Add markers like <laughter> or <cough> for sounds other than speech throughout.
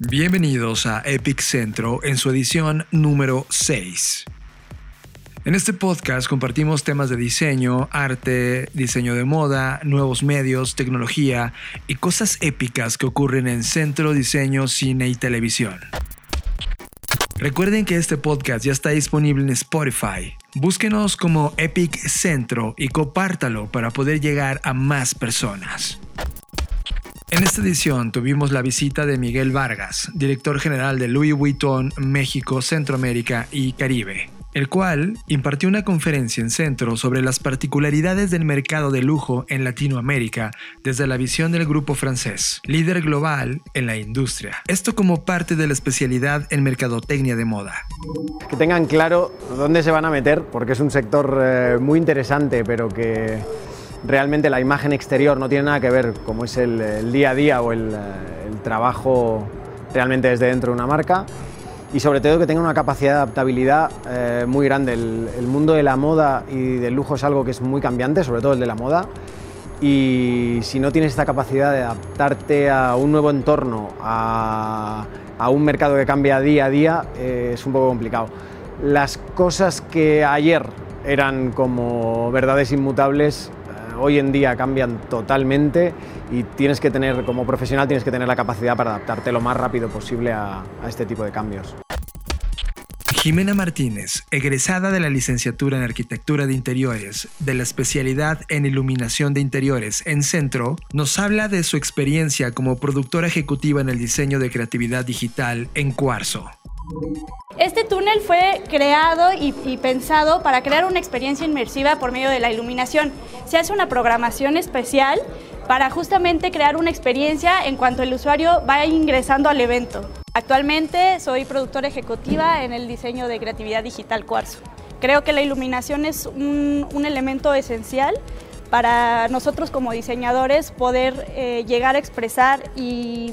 Bienvenidos a Epic Centro en su edición número 6. En este podcast compartimos temas de diseño, arte, diseño de moda, nuevos medios, tecnología y cosas épicas que ocurren en centro, diseño, cine y televisión. Recuerden que este podcast ya está disponible en Spotify. Búsquenos como Epic Centro y compártalo para poder llegar a más personas. En esta edición tuvimos la visita de Miguel Vargas, director general de Louis Vuitton México, Centroamérica y Caribe el cual impartió una conferencia en centro sobre las particularidades del mercado de lujo en Latinoamérica desde la visión del grupo francés, líder global en la industria. Esto como parte de la especialidad en mercadotecnia de moda. Que tengan claro dónde se van a meter, porque es un sector eh, muy interesante, pero que realmente la imagen exterior no tiene nada que ver como es el, día a día o el, eh, el trabajo realmente desde dentro de una marca y sobre todo que tenga una capacidad de adaptabilidad eh, muy grande. El, mundo de la moda y del lujo es algo que es muy cambiante, sobre todo el de la moda. Y si no tienes esta capacidad de adaptarte a un nuevo entorno, a, un mercado que cambia día a día, eh, es un poco complicado. Las cosas que ayer eran como verdades inmutables, hoy en día cambian totalmente y tienes que tener, como profesional, tienes que tener la capacidad para adaptarte lo más rápido posible a este tipo de cambios. Jimena Martínez, egresada de la licenciatura en Arquitectura de Interiores, de la especialidad en Iluminación de Interiores en Centro, nos habla de su experiencia como productora ejecutiva en el diseño de creatividad digital en Cuarzo. Este túnel fue creado y, pensado para crear una experiencia inmersiva por medio de la iluminación. Se hace una programación especial para justamente crear una experiencia en cuanto el usuario va ingresando al evento. Actualmente soy productora ejecutiva en el diseño de creatividad digital Cuarzo. Creo que la iluminación es un, elemento esencial para nosotros como diseñadores poder eh, llegar a expresar y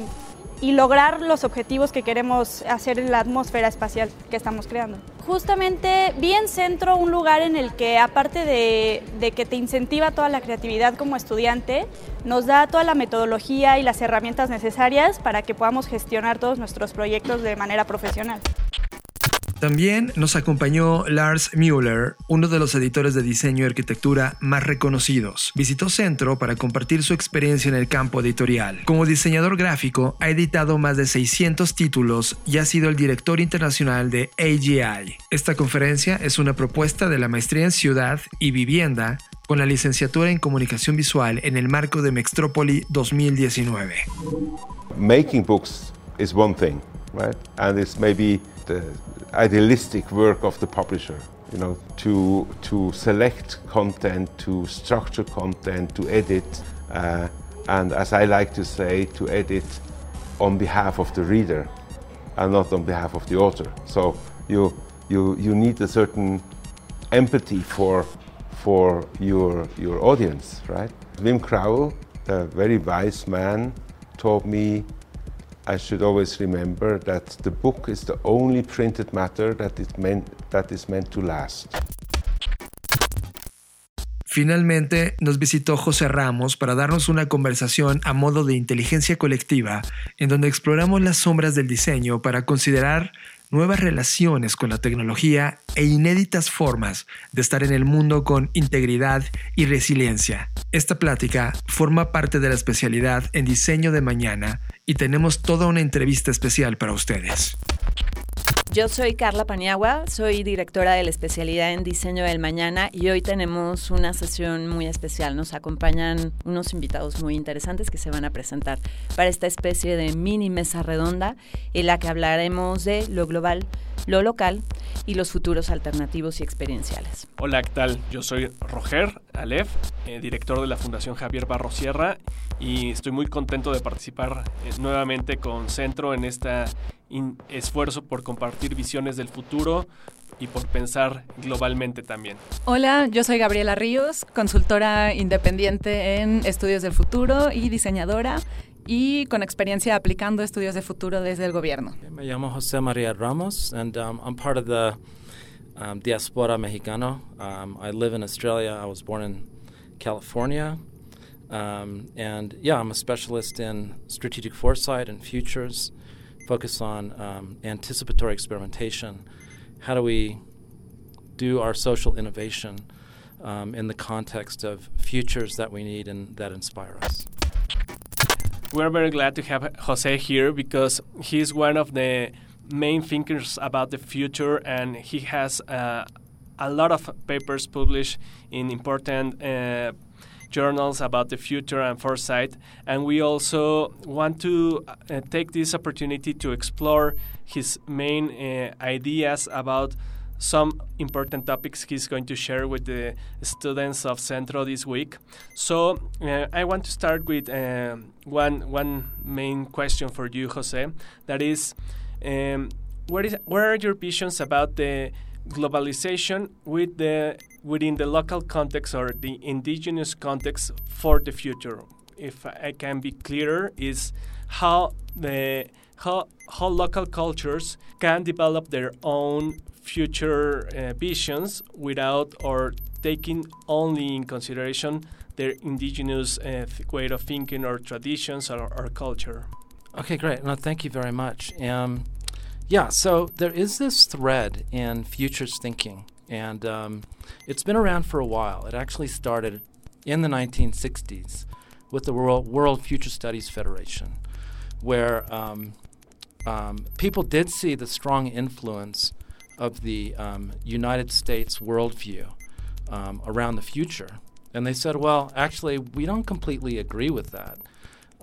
y lograr los objetivos que queremos hacer en la atmósfera espacial que estamos creando. Justamente vi en Centro un lugar en el que aparte de, de, que te incentiva toda la creatividad como estudiante, nos da toda la metodología y las herramientas necesarias para que podamos gestionar todos nuestros proyectos de manera profesional. También nos acompañó Lars Müller, uno de los editores de diseño y arquitectura más reconocidos. Visitó Centro para compartir su experiencia en el campo editorial. Como diseñador gráfico, ha editado más de 600 títulos y ha sido el director internacional de AGI. Esta conferencia es una propuesta de la maestría en ciudad y vivienda con la licenciatura en comunicación visual en el marco de Mextrópoli 2019. Making books is one thing, right? And it's maybe the idealistic work of the publisher. You know, to to select content, to structure content, to edit, uh, and as I like to say, to edit on behalf of the reader, and not on behalf of the author. So you you you need a certain empathy for for your your audience, right? Wim Crouwel, a very wise man, told me I should always remember that the book is the only printed matter that is meant, that is meant to last. Finalmente nos visitó José Ramos para darnos una conversación a modo de inteligencia colectiva en donde exploramos las sombras del diseño para considerar nuevas relaciones con la tecnología e inéditas formas de estar en el mundo con integridad y resiliencia. Esta plática forma parte de la especialidad en diseño de mañana y tenemos toda una entrevista especial para ustedes. Yo soy Carla Paniagua, soy directora de la especialidad en diseño del mañana y hoy tenemos una sesión muy especial. Nos acompañan unos invitados muy interesantes que se van a presentar para esta especie de mini mesa redonda en la que hablaremos de lo global, lo local y los futuros alternativos y experienciales. Hola, ¿qué tal? Yo soy Roger Alef, eh, director de la Fundación Javier Barro Sierra y estoy muy contento de participar eh, nuevamente con Centro en este esfuerzo por compartir visiones del futuro y por pensar globalmente también. Hola, yo soy Gabriela Ríos, consultora independiente en estudios del futuro y diseñadora y con experiencia aplicando estudios de futuro desde el gobierno. Me llamo José María Ramos and um, I'm part of the um, diaspora mexicano. Um, I live in Australia. I was born in California. Um, and yeah, I'm a specialist in strategic foresight and futures focus on um, anticipatory experimentation. How do we do our social innovation um, in the context of futures that we need and that inspire us? We're very glad to have Jose here because he's one of the main thinkers about the future and he has uh, a lot of papers published in important uh, journals about the future and foresight. And we also want to uh, take this opportunity to explore his main uh, ideas about some important topics he's going to share with the students of Centro this week. So uh, I want to start with uh, one one main question for you, Jose. That is, um, what is what are your visions about the globalization with the within the local context or the indigenous context for the future? If I can be clearer, is how the how, how local cultures can develop their own future uh, visions without or taking only in consideration their indigenous uh, way of thinking or traditions or, or, culture. Okay, great. No, thank you very much. Um, yeah, so there is this thread in futures thinking, and um, it's been around for a while. It actually started in the 1960s with the World, World Future Studies Federation, where um, um, people did see the strong influence of the um, United States worldview um, around the future. And they said, well, actually, we don't completely agree with that.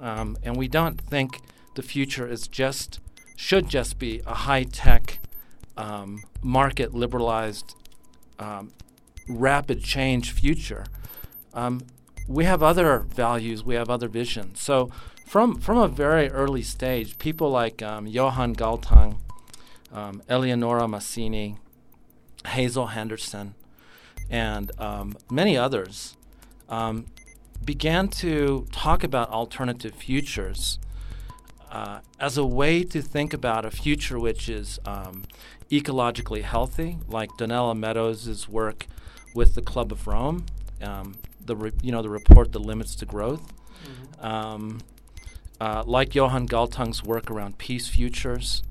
Um, and we don't think the future is just, should just be a high tech, um, market liberalized, um, rapid change future. Um, we have other values, we have other visions. So, from, from a very early stage, people like Johan Galtung, um, Eleonora Masini, Hazel Henderson, and um, many others um, began to talk about alternative futures uh, as a way to think about a future which is um, ecologically healthy, like Donella Meadows' work with the Club of Rome, um, the re- you know the report "The Limits to Growth," mm-hmm. Um, uh, like Johan Galtung's work around peace futures,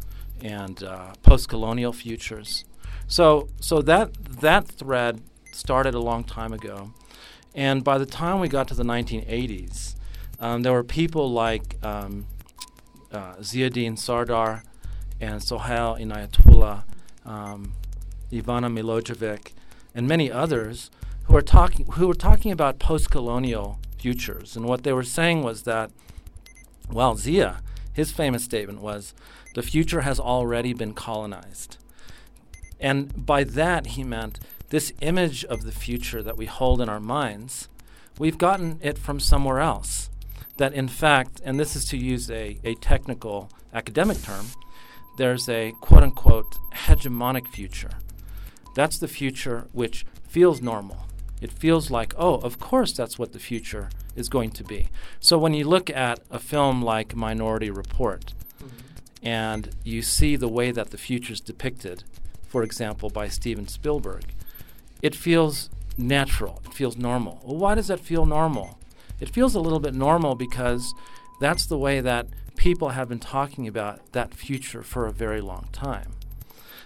and uh, post-colonial futures. So, so that that thread started a long time ago, and by the time we got to the 1980s, um, there were people like um, uh, Ziauddin Sardar and Sohail Inayatullah, um, Ivana Milojevic, and many others who are talking who were talking about post-colonial futures. And what they were saying was that, well, Zia, his famous statement was, the future has already been colonized. And by that, he meant this image of the future that we hold in our minds, we've gotten it from somewhere else. That in fact, and this is to use a, a technical academic term, there's a quote unquote hegemonic future. That's the future which feels normal. It feels like, oh, of course that's what the future is going to be. So when you look at a film like Minority Report, and you see the way that the future is depicted, for example, by Steven Spielberg, it feels natural. It feels normal. Well, why does that feel normal? It feels a little bit normal because that's the way that people have been talking about that future for a very long time.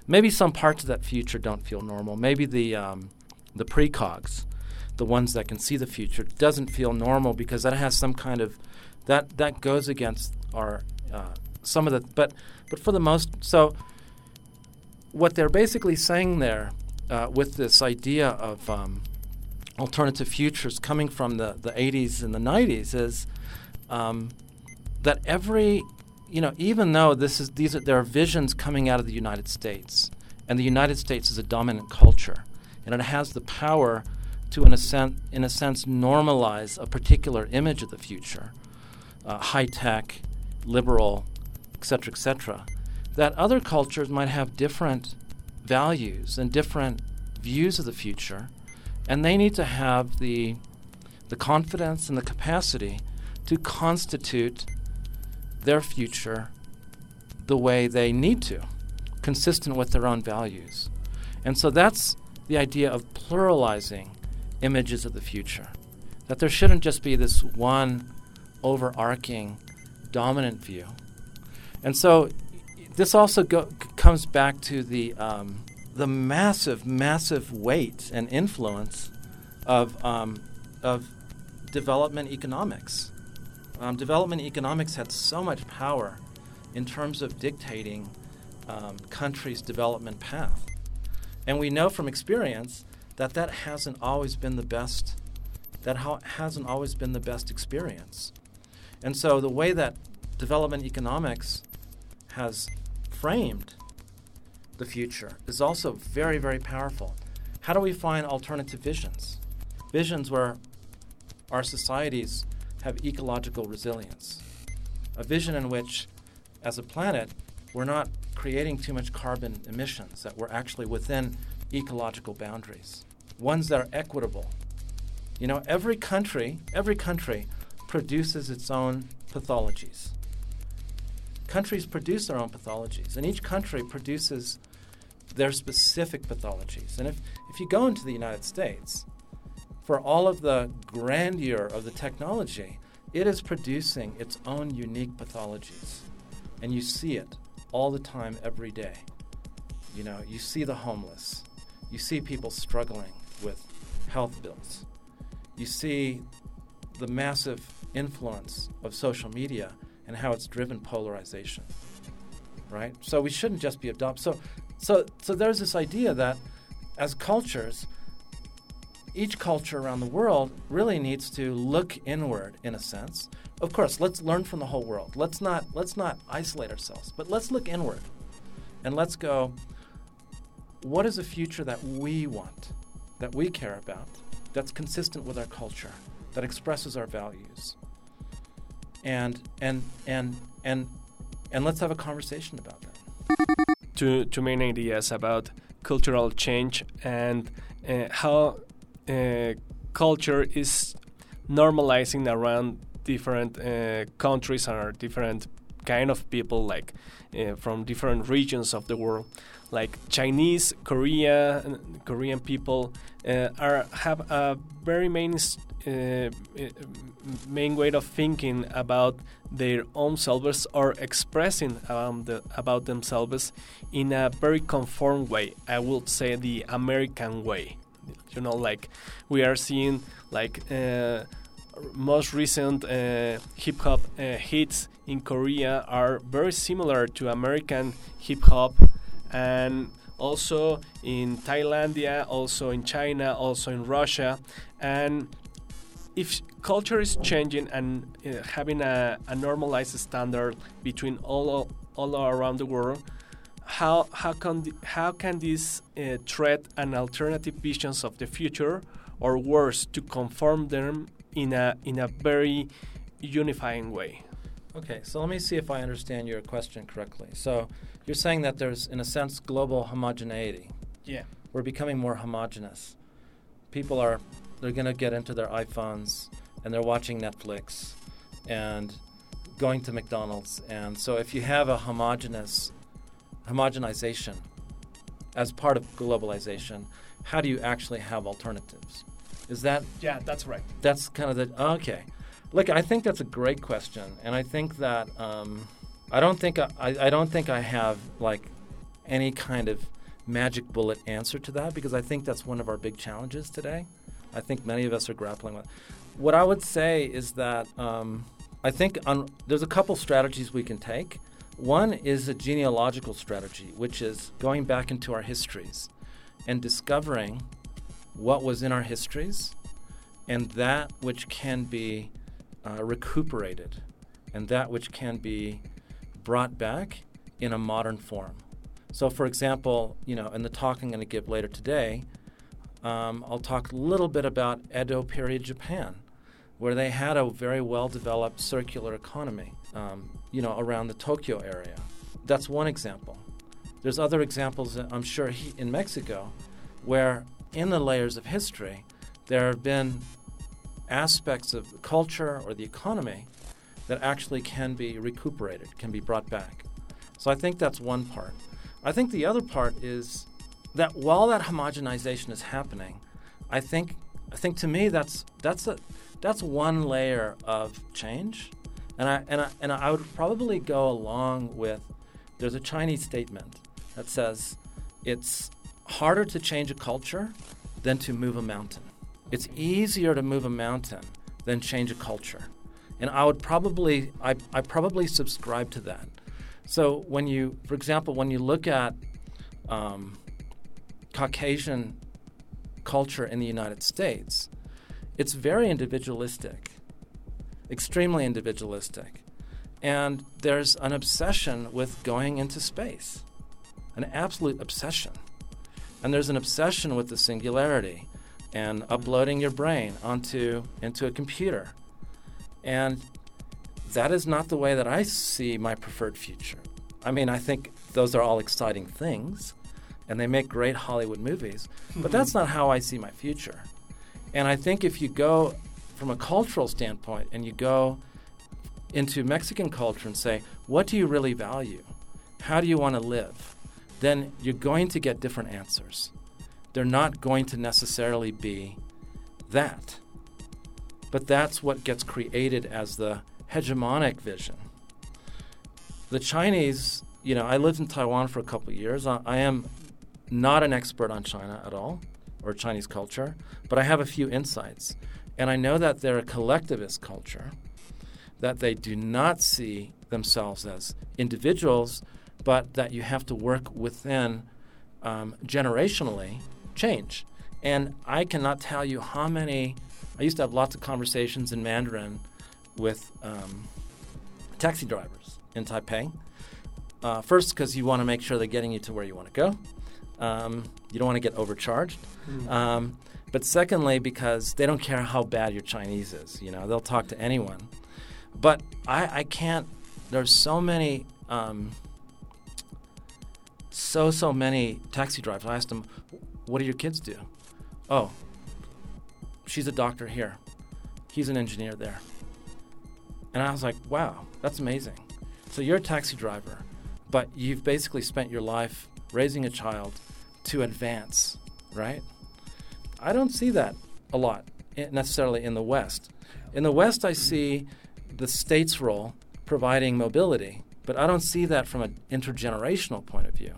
Maybe some parts of that future don't feel normal. Maybe the um, the precogs, the ones that can see the future, doesn't feel normal because that has some kind of that that goes against our uh, some of the but but for the most so what they're basically saying there uh, with this idea of um, alternative futures coming from the, the 80s and the 90s is um, that every you know even though this is these are there are visions coming out of the United States and the United States is a dominant culture and it has the power to in a sense in a sense normalize a particular image of the future uh, high tech liberal etc., etc., that other cultures might have different values and different views of the future, and they need to have the the confidence and the capacity to constitute their future the way they need to, consistent with their own values. And so that's the idea of pluralizing images of the future. That there shouldn't just be this one overarching dominant view, and so this also go, comes back to the um, the massive, massive weight and influence of um, of development economics. Um, development economics had so much power in terms of dictating um, countries' development path, and we know from experience that that hasn't always been the best. That ha- hasn't always been the best experience, and so the way that development economics has framed the future is also very, very powerful. How do we find alternative visions? Visions where our societies have ecological resilience. A vision in which, as a planet, we're not creating too much carbon emissions, that we're actually within ecological boundaries, ones that are equitable. You know, every country, every country produces its own pathologies. Countries produce their own pathologies, and each country produces their specific pathologies. And if, if you go into the United States, for all of the grandeur of the technology, it is producing its own unique pathologies. And you see it all the time, every day. You know, you see the homeless, you see people struggling with health bills, you see the massive influence of social media and how it's driven polarization. Right? So we shouldn't just be adopt. So so, so there's this idea that as cultures, each culture around the world really needs to look inward in a sense. Of course, let's learn from the whole world. Let's not let's not isolate ourselves, but let's look inward. And let's go what is a future that we want, that we care about, that's consistent with our culture, that expresses our values. And and and and and let's have a conversation about that two two main ideas about cultural change and uh, how uh, culture is normalizing around different uh, countries are different kind of people like uh, from different regions of the world like Chinese, Korea, Korean people uh, are have a very main uh, main way of thinking about their own selves or expressing um, the, about themselves in a very conformed way. I would say the American way. You know, like we are seeing like uh, most recent uh, hip hop uh, hits in Korea are very similar to American hip hop and also in Thailandia, also in China, also in Russia, and if culture is changing and uh, having a, a, normalized standard between all all around the world, how how can how can this uh, threat and alternative visions of the future, or worse, to conform them in a in a very unifying way? Okay, so let me see if I understand your question correctly. So you're saying that there's, in a sense, global homogeneity. Yeah. We're becoming more homogenous. People are they're going to get into their iPhones and they're watching Netflix and going to McDonald's. And so if you have a homogenous homogenization as part of globalization, how do you actually have alternatives? Is that Yeah, that's right. That's kind of the okay. Look, I think that's a great question, and I think that um, I don't think I, I don't think I have like any kind of magic bullet answer to that because I think that's one of our big challenges today. I think many of us are grappling with. What I would say is that um, I think on, there's a couple strategies we can take. One is a genealogical strategy, which is going back into our histories and discovering what was in our histories and that which can be uh, recuperated and that which can be brought back in a modern form. So, for example, you know, in the talk I'm going to give later today, um, I'll talk a little bit about Edo period Japan, where they had a very well developed circular economy, um, you know, around the Tokyo area. That's one example. There's other examples, I'm sure, he, in Mexico, where in the layers of history, there have been aspects of the culture or the economy that actually can be recuperated, can be brought back. So I think that's one part. I think the other part is that while that homogenization is happening, I think I think to me that's that's a that's one layer of change, and I and I and I would probably go along with there's a Chinese statement that says it's harder to change a culture than to move a mountain. It's easier to move a mountain than change a culture. And I would probably, I, I probably subscribe to that. So when you, for example, when you look at um, Caucasian culture in the United States, it's very individualistic, extremely individualistic. And there's an obsession with going into space, an absolute obsession. And there's an obsession with the singularity and uploading your brain onto into a computer. And that is not the way that I see my preferred future. I mean, I think those are all exciting things and they make great Hollywood movies, but mm-hmm. that's not how I see my future. And I think if you go from a cultural standpoint and you go into Mexican culture and say, what do you really value? How do you want to live? Then you're going to get different answers. They're not going to necessarily be that. But that's what gets created as the hegemonic vision. The Chinese, you know, I lived in Taiwan for a couple years. I, I am not an expert on China at all or Chinese culture, but I have a few insights. And I know that they're a collectivist culture, that they do not see themselves as individuals, but that you have to work within um, generationally change. And I cannot tell you how many, I used to have lots of conversations in Mandarin with um, taxi drivers in Taipei. Uh, first, because you want to make sure they're getting you to where you want to go. Um, you don't want to get overcharged. Mm. Um, but secondly, because they don't care how bad your Chinese is. You know, they'll talk to anyone. But I, I can't. There's so many, um, so so many taxi drivers. I asked them, "What do your kids do?" Oh, she's a doctor here. He's an engineer there. And I was like, "Wow, that's amazing." So you're a taxi driver, but you've basically spent your life raising a child to advance, right? I don't see that a lot eh, necessarily in the West. In the West, I see the state's role providing mobility, but I don't see that from an intergenerational point of view.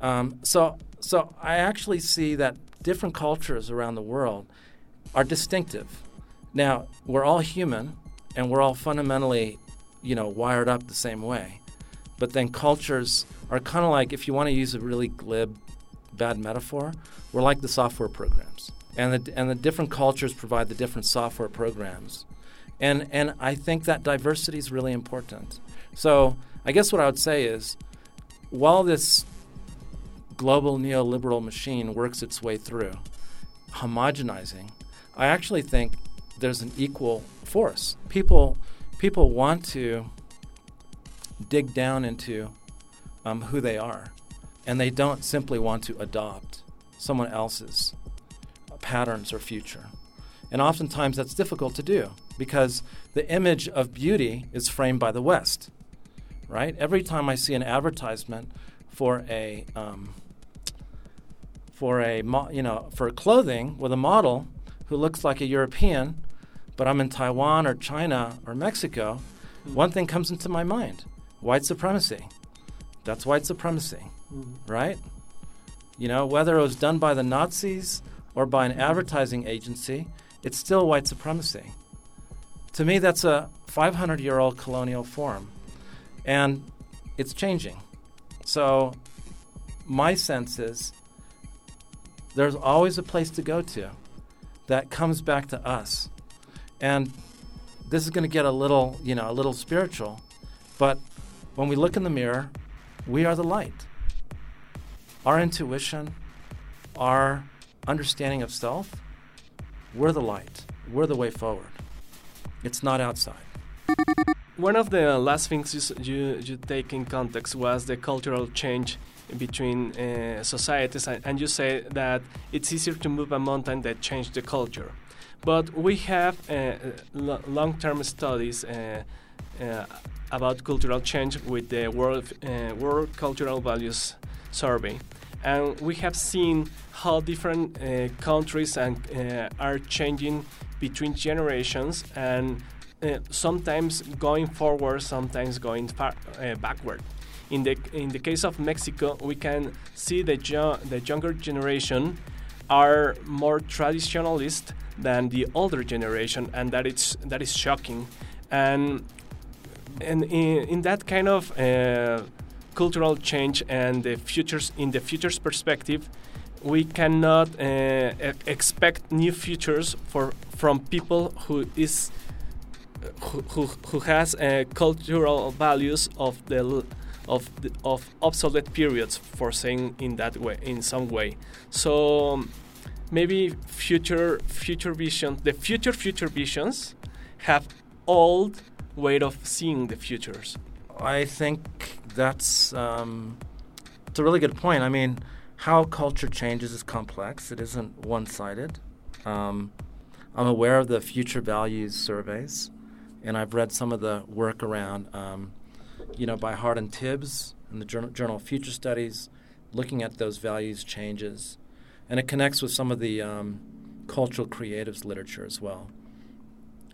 Um, so, so I actually see that different cultures around the world are distinctive. Now, we're all human, and we're all fundamentally, you know, wired up the same way. But then cultures are kind of like, if you want to use a really glib, bad metaphor, we're like the software programs. And the, and the different cultures provide the different software programs. And, and I think that diversity is really important. So I guess what I would say is while this global neoliberal machine works its way through, homogenizing, I actually think there's an equal force. People, people want to dig down into um, who they are. And they don't simply want to adopt someone else's patterns or future. And oftentimes that's difficult to do because the image of beauty is framed by the West, right? Every time I see an advertisement for a um, for a mo- you know for clothing with a model who looks like a European, but I'm in Taiwan or China or Mexico, one thing comes into my mind: white supremacy. That's white supremacy, mm-hmm. right? You know, whether it was done by the Nazis or by an advertising agency, it's still white supremacy. To me, that's a 500 year old colonial form, and it's changing. So, my sense is there's always a place to go to that comes back to us. And this is going to get a little, you know, a little spiritual, but when we look in the mirror we are the light. Our intuition, our understanding of self, we're the light. We're the way forward. It's not outside. One of the last things you, you, take in context was the cultural change between uh, societies, and you say that it's easier to move a mountain than change the culture. But we have uh, long term studies. Uh, uh about cultural change with the World, uh, World Cultural Values Survey. And we have seen how different uh, countries and, uh, are changing between generations and uh, sometimes going forward, sometimes going far, uh, backward. in the in the case of Mexico, we can see the jo- the younger generation are more traditionalist than the older generation, and that it's that is shocking. And and in, in that kind of uh, cultural change and the futures in the futures perspective, we cannot uh, expect new futures for from people who is who, who, has uh, cultural values of the of the, of obsolete periods for saying in that way in some way so maybe future future vision the future future visions have old way of seeing the futures I think that's um, it's a really good point. I mean, how culture changes is complex. It isn't one-sided. Um, I'm aware of the future values surveys, and I've read some of the work around, um, you know, by Hardin Tibbs in the Journal, Journal of Future Studies, looking at those values changes, and it connects with some of the um, cultural creatives literature as well.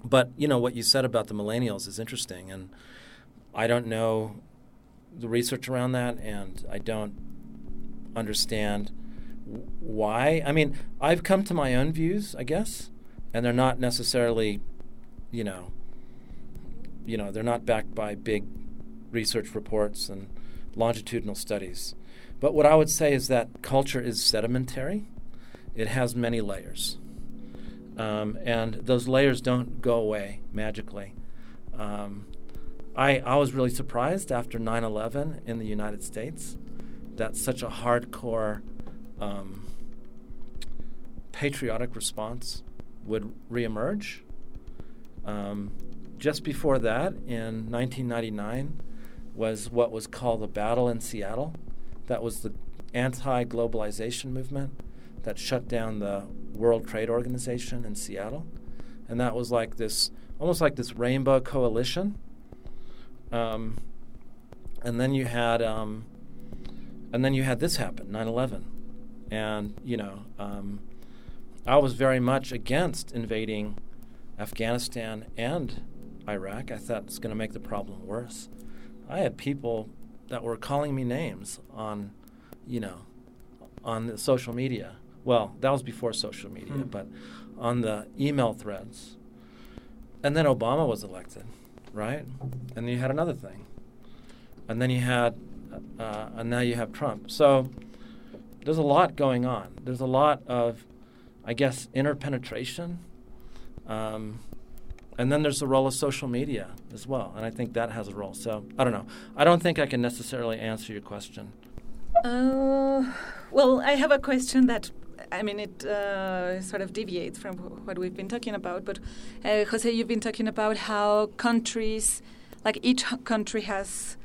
But you know what you said about the millennials is interesting, and I don't know the research around that, and I don't understand why. I mean, I've come to my own views, I guess, and they're not necessarily, you know, you know, they're not backed by big research reports and longitudinal studies. But what I would say is that culture is sedimentary. It has many layers. Um, and those layers don't go away magically. Um, I, I was really surprised after 9 11 in the United States that such a hardcore um, patriotic response would reemerge. Um, just before that, in 1999, was what was called the Battle in Seattle. That was the anti globalization movement that shut down the World Trade Organization in Seattle. And that was like this, almost like this rainbow coalition. Um, and then you had, um, and then you had this happen, 9/11, and you know, um, I was very much against invading Afghanistan and Iraq. I thought it's going to make the problem worse. I had people that were calling me names on, you know, on the social media. Well, that was before social media, Hmm. but on the email threads. And then Obama was elected, right? And then you had another thing. And then you had, uh, and now you have Trump. So there's a lot going on. There's a lot of, I guess, interpenetration. Um, and then there's the role of social media as well. And I think that has a role. So I don't know. I don't think I can necessarily answer your question. Uh, well, I have a question that, I mean, it uh, sort of deviates from what we've been talking about. But, uh, Jose, you've been talking about how countries, like each country has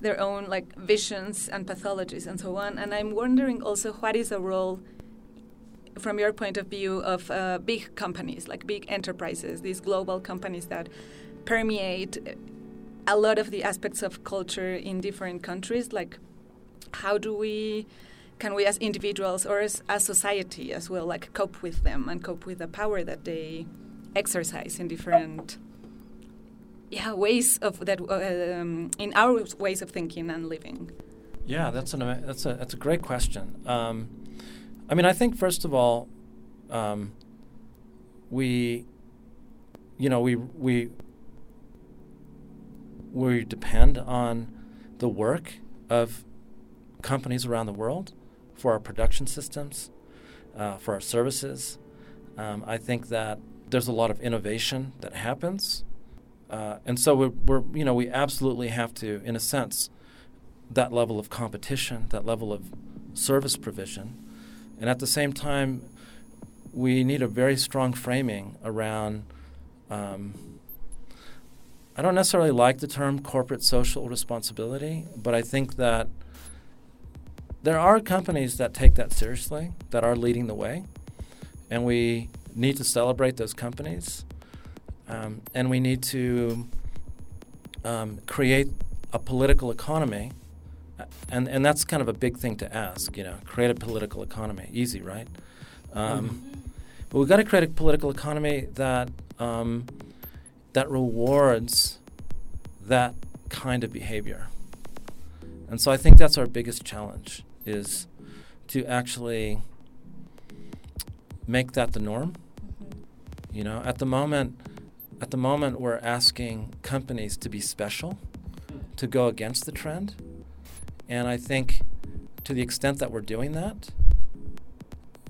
their own like visions and pathologies and so on. And I'm wondering also what is the role, from your point of view, of uh, big companies, like big enterprises, these global companies that permeate a lot of the aspects of culture in different countries, like how do we can we as individuals or as, as society as well like cope with them and cope with the power that they exercise in different yeah ways of that uh, um, in our ways of thinking and living Yeah, that's an that's a that's a great question. Um, I mean, I think first of all, um, we, you know, we we we depend on the work of companies around the world for our production systems, uh, for our services. Um, I think that there's a lot of innovation that happens, uh, and so we're, we're you know we absolutely have to, in a sense that level of competition, that level of service provision. And at the same time, we need a very strong framing around. Um, I don't necessarily like the term corporate social responsibility, but I think that there are companies that take that seriously, that are leading the way, and we need to celebrate those companies. Um, and we need to um, create a political economy and and that's kind of a big thing to ask. You know, create a political economy. Easy, right? Um, But we've got to create a political economy that um, that rewards that kind of behavior. And so I think that's our biggest challenge is to actually make that the norm. You know, at the moment at the moment we're asking companies to be special, to go against the trend. And I think to the extent that we're doing that,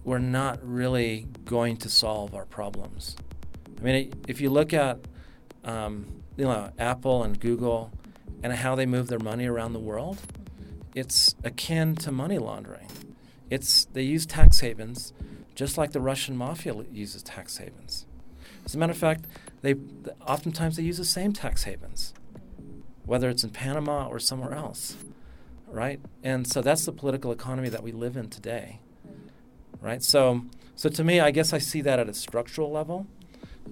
we're not really going to solve our problems. I mean, if you look at um, you know Apple and Google and how they move their money around the world, it's akin to money laundering. It's they use tax havens just like the Russian mafia uses tax havens. As a matter of fact, they oftentimes they use the same tax havens, whether it's in Panama or somewhere else, right? And so that's the political economy that we live in today, right? So, so to me, I guess I see that at a structural level,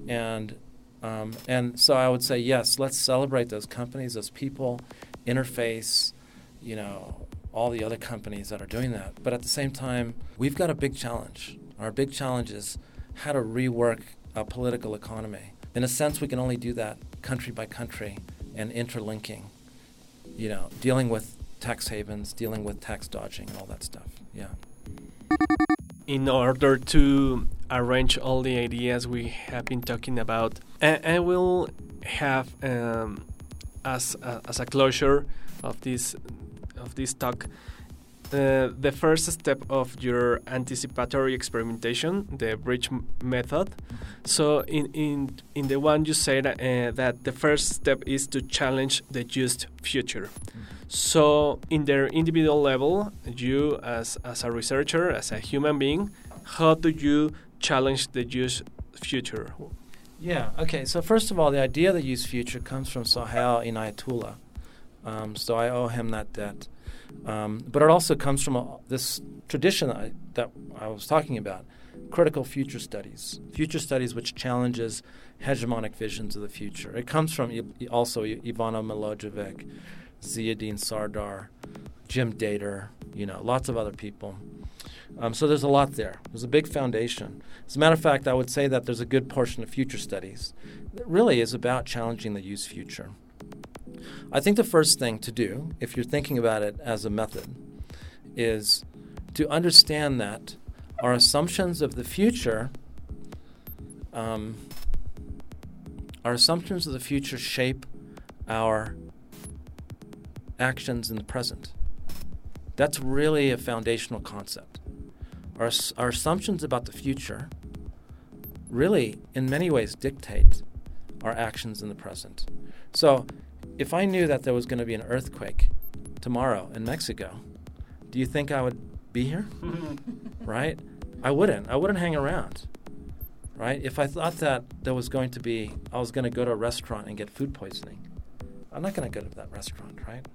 and um, and so I would say yes, let's celebrate those companies, those people, interface, you know, all the other companies that are doing that. But at the same time, we've got a big challenge. Our big challenge is how to rework a political economy. In a sense, we can only do that country by country and interlinking, you know, dealing with tax havens, dealing with tax dodging, and all that stuff. Yeah. In order to arrange all the ideas we have been talking about, I, I will have um, as a, as a closure of this of this talk uh, the first step of your anticipatory experimentation, the bridge method. So, in in in the one you said uh, that the first step is to challenge the used future. So, in their individual level, you as as a researcher, as a human being, how do you challenge the used future? Yeah. Okay. So first of all, the idea of the used future comes from Sohail Inayatullah. Um, so I owe him that debt. Um, but it also comes from a, this tradition that I, that I was talking about critical future studies, future studies which challenges hegemonic visions of the future. It comes from also Ivana Milojevic, Ziauddin Sardar, Jim Dator, you know, lots of other people. Um, so there's a lot there. There's a big foundation. As a matter of fact, I would say that there's a good portion of future studies that really is about challenging the used future. I think the first thing to do, if you're thinking about it as a method, is to understand that our assumptions of the future, um, our assumptions of the future shape our actions in the present. That's really a foundational concept. Our, our assumptions about the future really, in many ways, dictate our actions in the present. So, if I knew that there was going to be an earthquake tomorrow in Mexico, do you think I would be here? <laughs> right? I wouldn't. I wouldn't hang around. Right? If I thought that there was going to be, I was going to go to a restaurant and get food poisoning, I'm not going to go to that restaurant, right?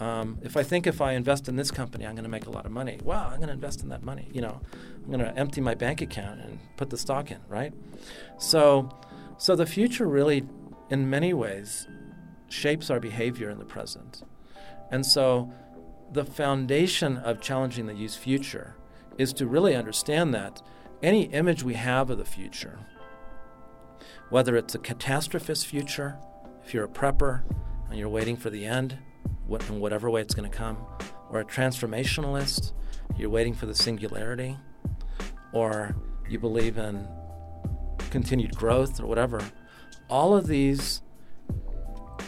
Um, if I think if I invest in this company, I'm going to make a lot of money. Wow, I'm going to invest in that money. You know, I'm going to empty my bank account and put the stock in, right? So, so the future really, in many ways, shapes our behavior in the present. And so the foundation of challenging the used future is to really understand that any image we have of the future, whether it's a catastrophist future, if you're a prepper and you're waiting for the end, what, in whatever way it's going to come, or a transformationalist, you're waiting for the singularity, or you believe in continued growth or whatever, all of these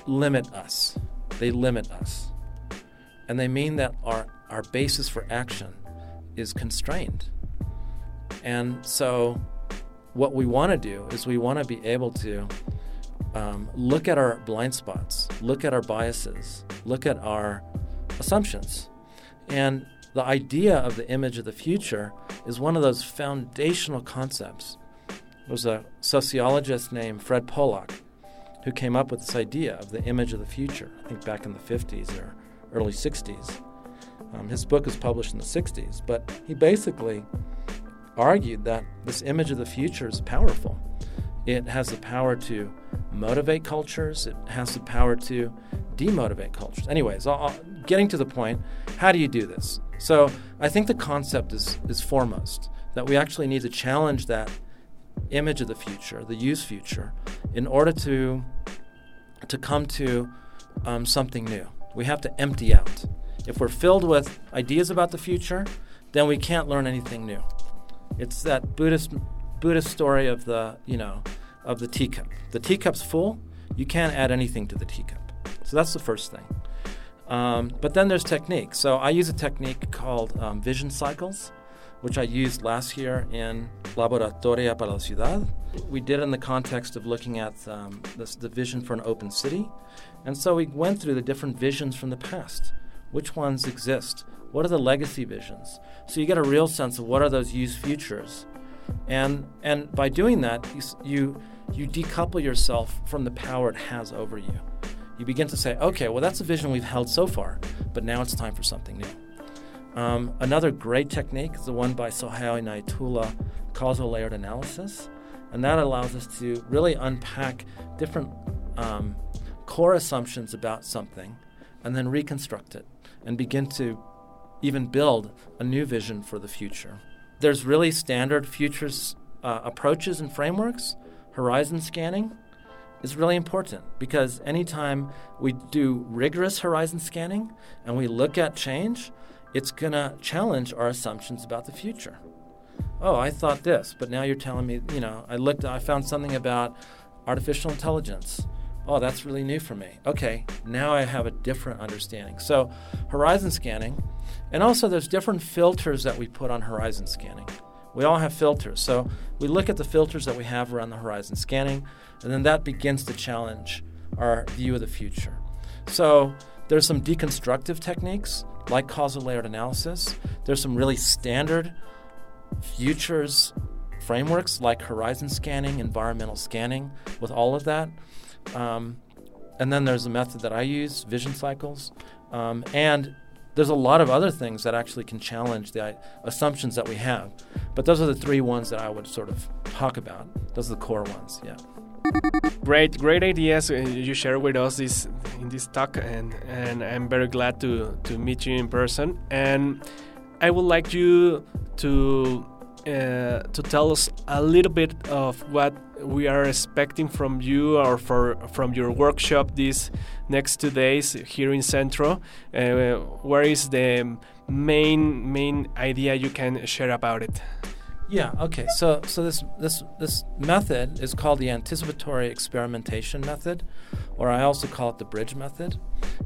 limit us. They limit us. And they mean that our, our basis for action is constrained. And so, what we want to do is we want to be able to um, look at our blind spots, look at our biases, look at our assumptions. And the idea of the image of the future is one of those foundational concepts. There was a sociologist named Fred Polak who came up with this idea of the image of the future, I think back in the 50s or early 60s. Um, his book was published in the 60s, but he basically argued that this image of the future is powerful. It has the power to motivate cultures, it has the power to demotivate cultures. Anyways, I'll, I'll, getting to the point, how do you do this? So I think the concept is, is foremost that we actually need to challenge that image of the future, the used future, in order to to come to um, something new. We have to empty out. If we're filled with ideas about the future, then we can't learn anything new. It's that Buddhist Buddhist story of the you know of the teacup. The teacup's full. You can't add anything to the teacup. So that's the first thing. Um, but then there's technique. So I use a technique called um, vision cycles, which I used last year in Laboratorio para la Ciudad. We did it in the context of looking at um, this, the vision for an open city. And so we went through the different visions from the past. Which ones exist? What are the legacy visions? So you get a real sense of what are those used futures. And, and by doing that, you, you, you decouple yourself from the power it has over you you begin to say, okay, well, that's a vision we've held so far, but now it's time for something new. Um, another great technique is the one by Sohail Inayatullah, causal layered analysis, and that allows us to really unpack different um, core assumptions about something and then reconstruct it and begin to even build a new vision for the future. There's really standard futures uh, approaches and frameworks, horizon scanning, is really important because anytime we do rigorous horizon scanning and we look at change, it's going to challenge our assumptions about the future. Oh, I thought this, but now you're telling me, you know, I looked, I found something about artificial intelligence. Oh, that's really new for me. Okay, now I have a different understanding. So, horizon scanning, and also there's different filters that we put on horizon scanning. We all have filters. So, we look at the filters that we have around the horizon scanning. And then that begins to challenge our view of the future. So there's some deconstructive techniques like causal layered analysis. There's some really standard futures frameworks like horizon scanning, environmental scanning, with all of that. Um, and then there's a method that I use, vision cycles. Um, and there's a lot of other things that actually can challenge the assumptions that we have. But those are the three ones that I would sort of talk about. Those are the core ones, yeah. Great, great ideas uh, you share with us this in this talk, and and I'm very glad to to meet you in person. And I would like you to uh, to tell us a little bit of what we are expecting from you or for from your workshop these next two days here in Centro. Uh, where is the main main idea you can share about it? Yeah. Okay. So so this this this method is called the anticipatory experimentation method, or I also call it the bridge method,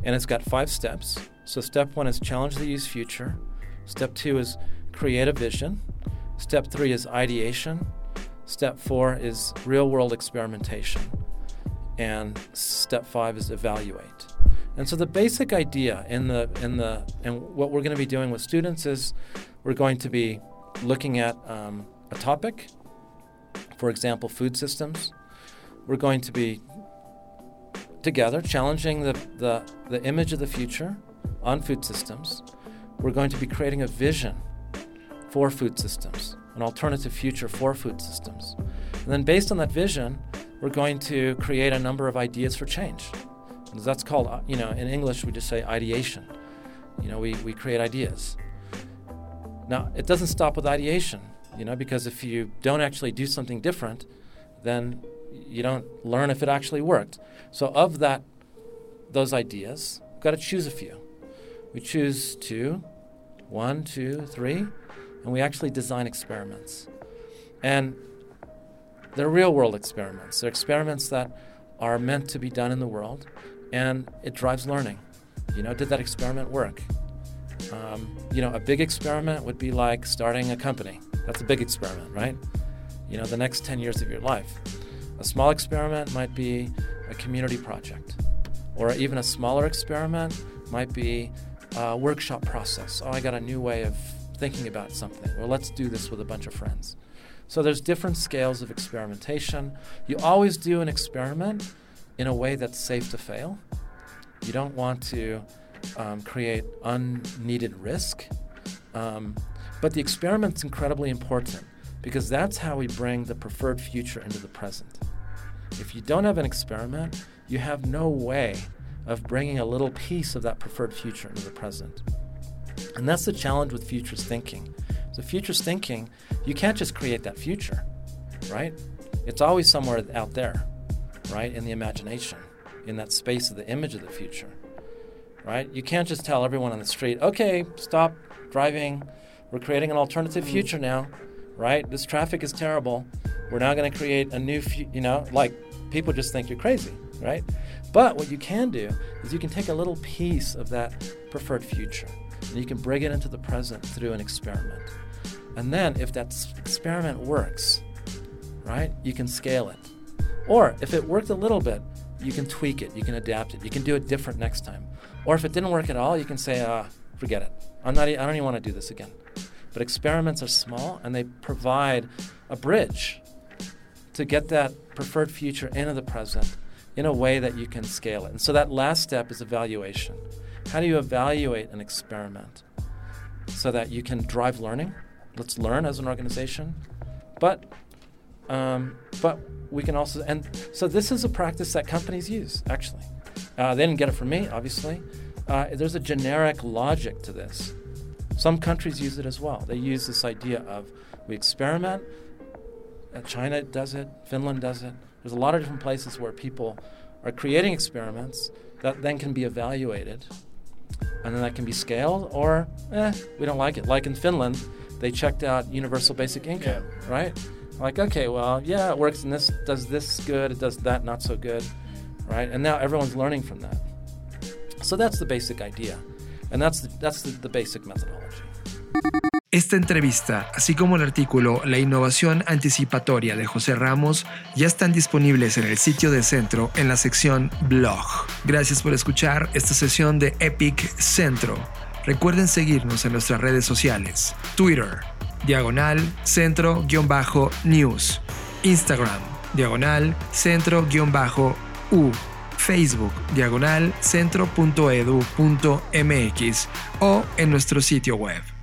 and it's got five steps. So step one is challenge the used future. Step two is create a vision. Step three is ideation. Step four is real world experimentation, and step five is evaluate. And so the basic idea in the in the and what we're going to be doing with students is we're going to be looking at um, a topic, for example, food systems. We're going to be together challenging the, the, the image of the future on food systems. We're going to be creating a vision for food systems, an alternative future for food systems. And then, based on that vision, we're going to create a number of ideas for change. And that's called, uh, you know, in English, we just say ideation. You know, we, we create ideas. Now, it doesn't stop with ideation, you know, because if you don't actually do something different, then you don't learn if it actually worked. So, of that, those ideas, we've got to choose a few. We choose two, one, two, three, and we actually design experiments. And they're real world experiments. They're experiments that are meant to be done in the world, and it drives learning. You know, did that experiment work? Um, you know, a big experiment would be like starting a company. That's a big experiment, right? You know, the next 10 years of your life. A small experiment might be a community project, or even a smaller experiment might be a workshop process. Oh, I got a new way of thinking about something. Well, let's do this with a bunch of friends. So there's different scales of experimentation. You always do an experiment in a way that's safe to fail. You don't want to um, create unneeded risk. Um, but the experiment's incredibly important because that's how we bring the preferred future into the present. If you don't have an experiment, you have no way of bringing a little piece of that preferred future into the present. And that's the challenge with futures thinking. So, futures thinking, you can't just create that future, right? It's always somewhere out there, right, in the imagination, in that space of the image of the future right? You can't just tell everyone on the street, okay, stop driving. We're creating an alternative Mm. future now, right? This traffic is terrible. We're now going to create a new, fu- you know, like people just think you're crazy, right? But what you can do is you can take a little piece of that preferred future and you can bring it into the present through an experiment. And then if that experiment works, right, you can scale it. Or if it worked a little bit, you can tweak it, you can adapt it, you can do it different next time. Or if it didn't work at all, you can say, uh, forget it. I'm not, I don't even want to do this again. But experiments are small and they provide a bridge to get that preferred future into the present in a way that you can scale it. And so that last step is evaluation. How do you evaluate an experiment so that you can drive learning? Let's learn as an organization. But um, but we can also, and so this is a practice that companies use, actually. Uh, they didn't get it from me, obviously. Uh, there's a generic logic to this. Some countries use it as well. They use this idea of we experiment. Uh, China does it, Finland does it. There's a lot of different places where people are creating experiments that then can be evaluated and then that can be scaled or eh, we don't like it. Like in Finland, they checked out universal basic income, right? Like, okay, well, yeah, it works and this does this good, it does that not so good, right? And now everyone's learning from that. So that's the basic idea. And that's the, that's the, the basic methodology. Esta entrevista, así como el artículo La innovación anticipatoria de José Ramos, ya están disponibles en el sitio de Centro en la sección Blog. Gracias por escuchar esta sesión de Epic Centro. Recuerden seguirnos en nuestras redes sociales, Twitter, diagonal centro-news, Instagram, diagonal centro-u, Facebook, diagonal centro.edu.mx o en nuestro sitio web.